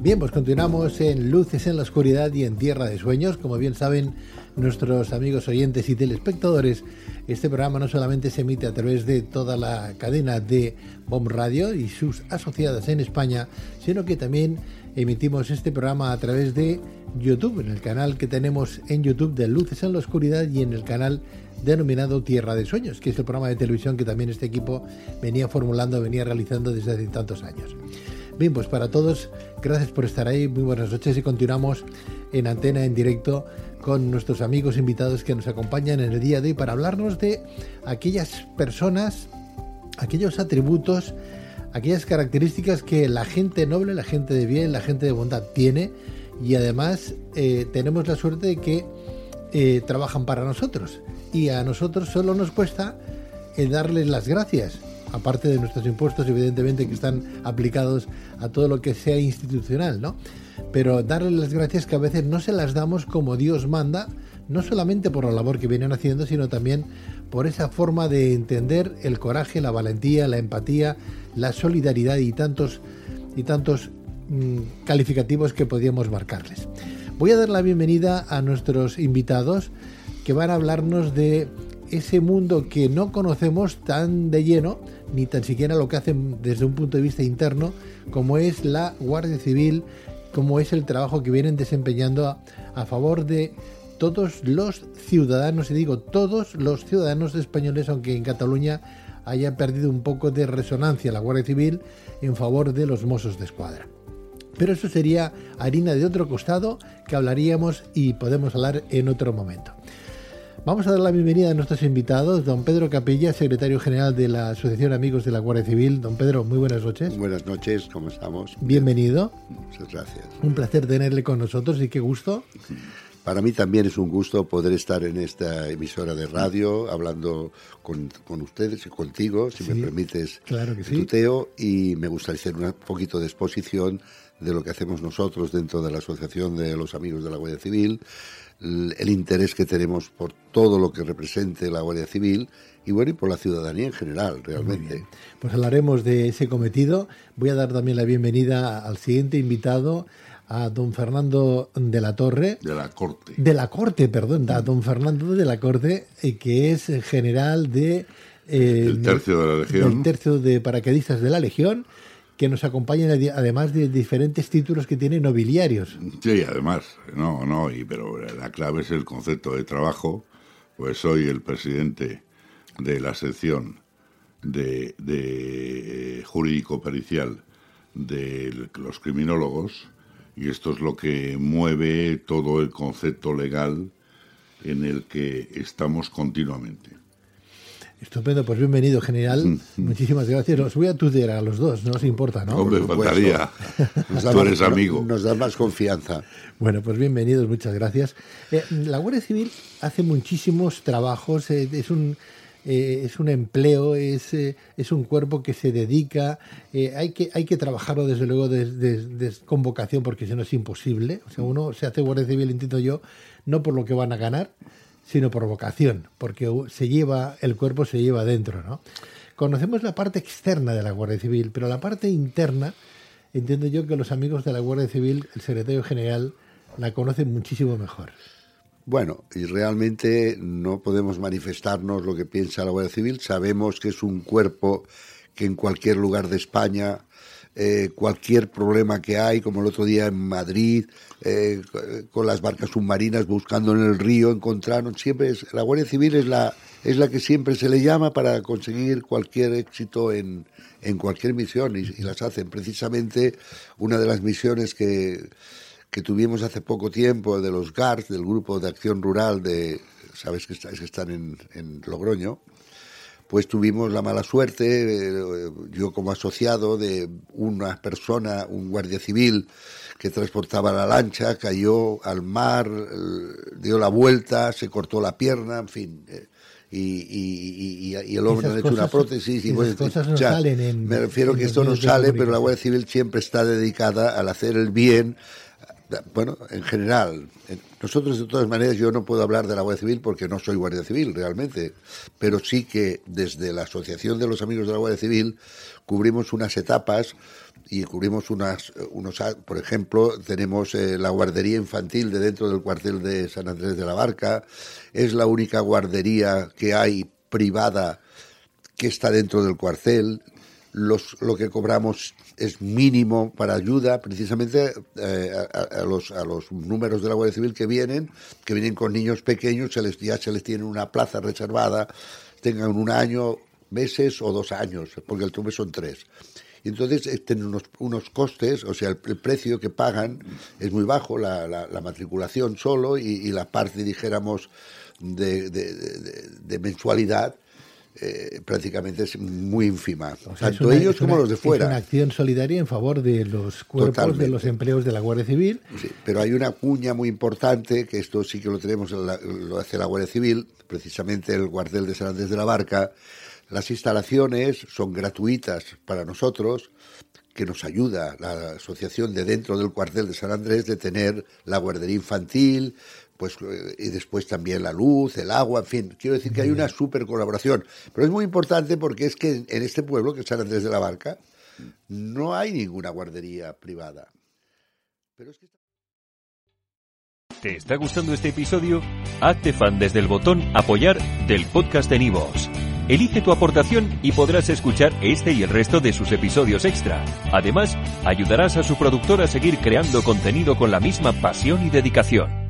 Bien, pues continuamos en Luces en la Oscuridad y en Tierra de Sueños. Como bien saben nuestros amigos oyentes y telespectadores, este programa no solamente se emite a través de toda la cadena de Bomb Radio y sus asociadas en España, sino que también emitimos este programa a través de YouTube, en el canal que tenemos en YouTube de Luces en la Oscuridad y en el canal denominado Tierra de Sueños, que es el programa de televisión que también este equipo venía formulando, venía realizando desde hace tantos años. Bien, pues para todos, gracias por estar ahí, muy buenas noches y continuamos en antena en directo con nuestros amigos invitados que nos acompañan en el día de hoy para hablarnos de aquellas personas, aquellos atributos, aquellas características que la gente noble, la gente de bien, la gente de bondad tiene y además eh, tenemos la suerte de que eh, trabajan para nosotros. Y a nosotros solo nos cuesta el darles las gracias aparte de nuestros impuestos, evidentemente, que están aplicados a todo lo que sea institucional, ¿no? Pero darles las gracias que a veces no se las damos como Dios manda, no solamente por la labor que vienen haciendo, sino también por esa forma de entender el coraje, la valentía, la empatía, la solidaridad y tantos, y tantos mm, calificativos que podríamos marcarles. Voy a dar la bienvenida a nuestros invitados que van a hablarnos de ese mundo que no conocemos tan de lleno, ni tan siquiera lo que hacen desde un punto de vista interno, como es la Guardia Civil, como es el trabajo que vienen desempeñando a, favor de todos los ciudadanos, y digo todos los ciudadanos españoles, aunque en Cataluña haya perdido un poco de resonancia la Guardia Civil en favor de los mozos de escuadra. Pero eso sería harina de otro costado que hablaríamos y podemos hablar en otro momento. Vamos a dar la bienvenida a nuestros invitados, don Pedro Capilla, secretario general de la Asociación Amigos de la Guardia Civil. Don Pedro, muy buenas noches. Buenas noches, ¿cómo estamos? Bienvenido. Muchas gracias. Un placer tenerle con nosotros y qué gusto. Para mí también es un gusto poder estar en esta emisora de radio hablando con, ustedes y contigo, si me permites claro que sí. tuteo, y me gustaría hacer un poquito de exposición de lo que hacemos nosotros dentro de la Asociación de los Amigos de la Guardia Civil, el interés que tenemos por todo lo que represente la Guardia Civil y bueno, y por la ciudadanía en general, realmente. Pues hablaremos de ese cometido. Voy a dar también la bienvenida al siguiente invitado, a don Fernando de la Torre. De la Corte. De la Corte, perdón, a don Fernando de la Corte, eh, que es general de... Eh, el tercio de la Legión. El tercio de paracaidistas de la Legión que nos acompañan además de diferentes títulos que tienen nobiliarios. Sí, además, no, no, y, pero la clave es el concepto de trabajo, pues soy el presidente de la sección de, de jurídico pericial de los criminólogos y esto es lo que mueve todo el concepto legal en el que estamos continuamente. Estupendo, pues bienvenido, general. Muchísimas gracias. Os voy a tutear a los dos, no os importa, ¿no? Hombre, faltaría. Tú eres amigo. Nos da más confianza. Bueno, pues bienvenidos, muchas gracias. Eh, la Guardia Civil hace muchísimos trabajos, eh, es un... Eh, es un empleo, es, es un cuerpo que se dedica, hay, que, hay que trabajarlo desde luego desde con vocación porque si no es imposible. O sea, uno se hace Guardia Civil, entiendo yo, no por lo que van a ganar, sino por vocación, porque se lleva, el cuerpo se lleva adentro, ¿no? Conocemos la parte externa de la Guardia Civil, pero la parte interna, entiendo yo que los amigos de la Guardia Civil, el secretario general, la conocen muchísimo mejor. Bueno, y realmente no podemos manifestarnos lo que piensa la Guardia Civil. Sabemos que es un cuerpo que en cualquier lugar de España eh, cualquier problema que hay, como el otro día en Madrid, eh, con las barcas submarinas buscando en el río, encontraron, siempre es, la Guardia Civil es la, es la que siempre se le llama para conseguir cualquier éxito en, en cualquier misión y, las hacen. Precisamente una de las misiones que, que tuvimos hace poco tiempo de los GARS, del Grupo de Acción Rural de, sabes que, que están en, en Logroño, pues tuvimos la mala suerte, eh, yo como asociado de una persona, un guardia civil que transportaba la lancha, cayó al mar, eh, dio la vuelta, se cortó la pierna, en fin. Eh, y, el hombre ha hecho una prótesis. Y pues, no salen me refiero que esto no sale, pero la Guardia Civil siempre está dedicada al hacer el bien, bueno, en general, nosotros de todas maneras yo no puedo hablar de la Guardia Civil porque no soy Guardia Civil realmente, pero sí que desde la Asociación de los Amigos de la Guardia Civil cubrimos unas etapas y cubrimos unas, unos, por ejemplo, tenemos eh, la guardería infantil de dentro del cuartel de San Andrés de la Barca, es la única guardería que hay privada que está dentro del cuartel, los, lo que cobramos es mínimo para ayuda precisamente eh, a, los, a los números de la Guardia Civil que vienen, que vienen con niños pequeños, se les, ya se les tiene una plaza reservada, tengan un año, meses o dos años, porque el tope son tres. Y entonces tienen unos, unos costes, o sea, el, precio que pagan es muy bajo, la, la, matriculación solo y, la parte, dijéramos, de, mensualidad. Eh, prácticamente es muy ínfima, tanto ellos como los de fuera. Es una acción solidaria en favor de los cuerpos de los empleos de la Guardia Civil. Sí, pero hay una cuña muy importante, que esto sí que lo tenemos, lo hace la Guardia Civil, precisamente el cuartel de San Andrés de la Barca, las instalaciones son gratuitas para nosotros, que nos ayuda la asociación de dentro del cuartel de San Andrés de tener la guardería infantil, pues eh, y después también la luz, el agua, en fin, quiero decir que hay una super colaboración. Pero es muy importante porque es que en este pueblo, que es San Andrés de la Barca, no hay ninguna guardería privada. ¿Te está gustando este episodio? Hazte fan desde el botón apoyar del podcast de Nivos. Elige tu aportación y podrás escuchar este y el resto de sus episodios extra. Además, ayudarás a su productor a seguir creando contenido con la misma pasión y dedicación.